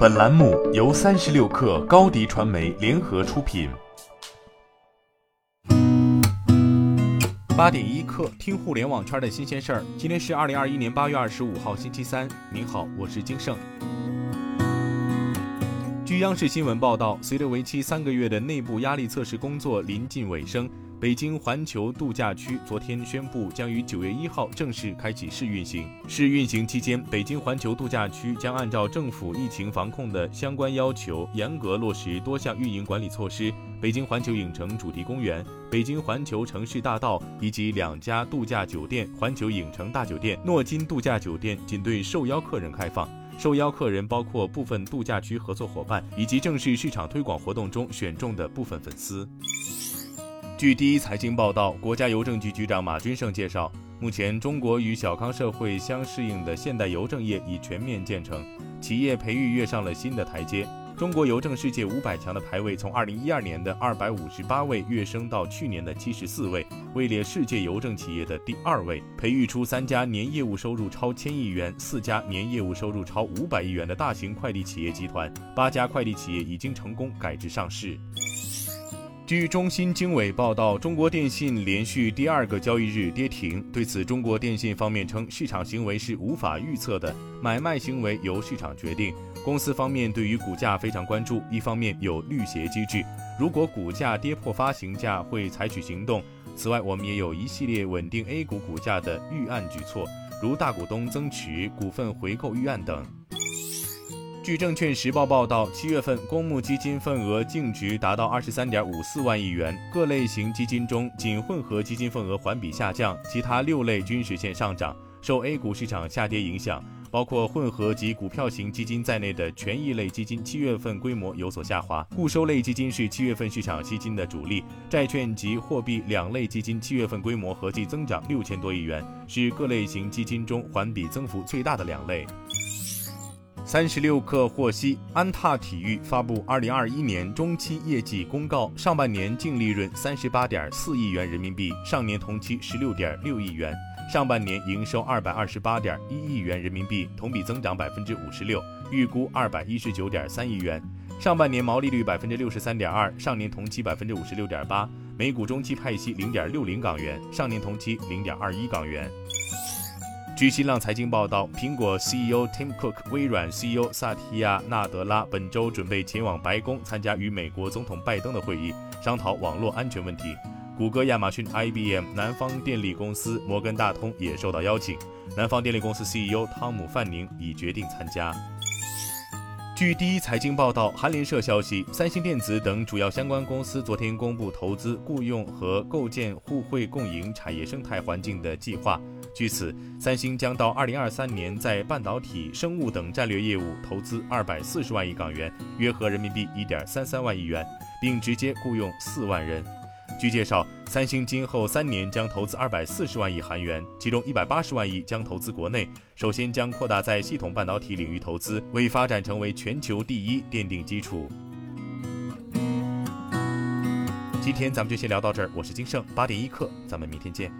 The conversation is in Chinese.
本栏目由三十六氪高低传媒联合出品。八点一刻，听互联网圈的新鲜事儿。今天是二零二一年八月二十五号，星期三。您好，我是金盛。据央视新闻报道，随着为期三个月的内部压力测试工作临近尾声。北京环球度假区昨天宣布，将于九月一号正式开启试运行。试运行期间，北京环球度假区将按照政府疫情防控的相关要求，严格落实多项运营管理措施。北京环球影城主题公园、北京环球城市大道以及两家度假酒店——环球影城大酒店、诺金度假酒店，仅对受邀客人开放。受邀客人包括部分度假区合作伙伴以及正式市场推广活动中选中的部分粉丝。据第一财经报道，国家邮政局局长马军胜介绍，目前中国与小康社会相适应的现代邮政业已全面建成，企业培育跃上了新的台阶。中国邮政世界五百强的排位从二零一二年的二百五十八位跃升到去年的七十四位，位列世界邮政企业的第二位，培育出三家年业务收入超千亿元、四家年业务收入超五百亿元的大型快递企业集团，八家快递企业已经成功改制上市。据中新经纬报道，中国电信连续第二个交易日跌停。对此，中国电信方面称，市场行为是无法预测的，买卖行为由市场决定。公司方面对于股价非常关注，一方面有绿鞋机制，如果股价跌破发行价会采取行动。此外，我们也有一系列稳定 A 股股价的预案举措，如大股东增持、股份回购预案等。据证券时报报道，七月份公募基金份额净值达到二十三点五四万亿元。各类型基金中，仅混合基金份额环比下降，其他六类均实现上涨。受 A 股市场下跌影响，包括混合及股票型基金在内的权益类基金七月份规模有所下滑。固收类基金是七月份市场吸金的主力，债券及货币两类基金七月份规模合计增长六千多亿元，是各类型基金中环比增幅最大的两类。三十六氪获悉，安踏体育发布二零二一年中期业绩公告，上半年净利润三十八点四亿元人民币，上年同期十六点六亿元；上半年营收二百二十八点一亿元人民币，同比增长百分之五十六，预估二百一十九点三亿元；上半年毛利率百分之六十三点二，上年同期百分之五十六点八；每股中期派息零点六零港元，上年同期零点二一港元。据新浪财经报道，苹果 CEO Tim Cook、微软 CEO 萨提亚·纳德拉本周准备前往白宫参加与美国总统拜登的会议，商讨网络安全问题。谷歌、亚马逊、IBM、南方电力公司、摩根大通也受到邀请。南方电力公司 CEO 汤姆·范宁已决定参加。据第一财经报道，韩联社消息，三星电子等主要相关公司昨天公布投资、雇佣和构建互惠共赢产业生态环境的计划。据此，三星将到二零二三年在半导体、生物等战略业务投资二百四十万亿港元，约合人民币一点三三万亿元，并直接雇佣四万人。据介绍，三星今后三年将投资二百四十万亿韩元，其中一百八十万亿将投资国内。首先将扩大在系统半导体领域投资，为发展成为全球第一奠定基础。今天咱们就先聊到这儿，我是金盛八点一刻，咱们明天见。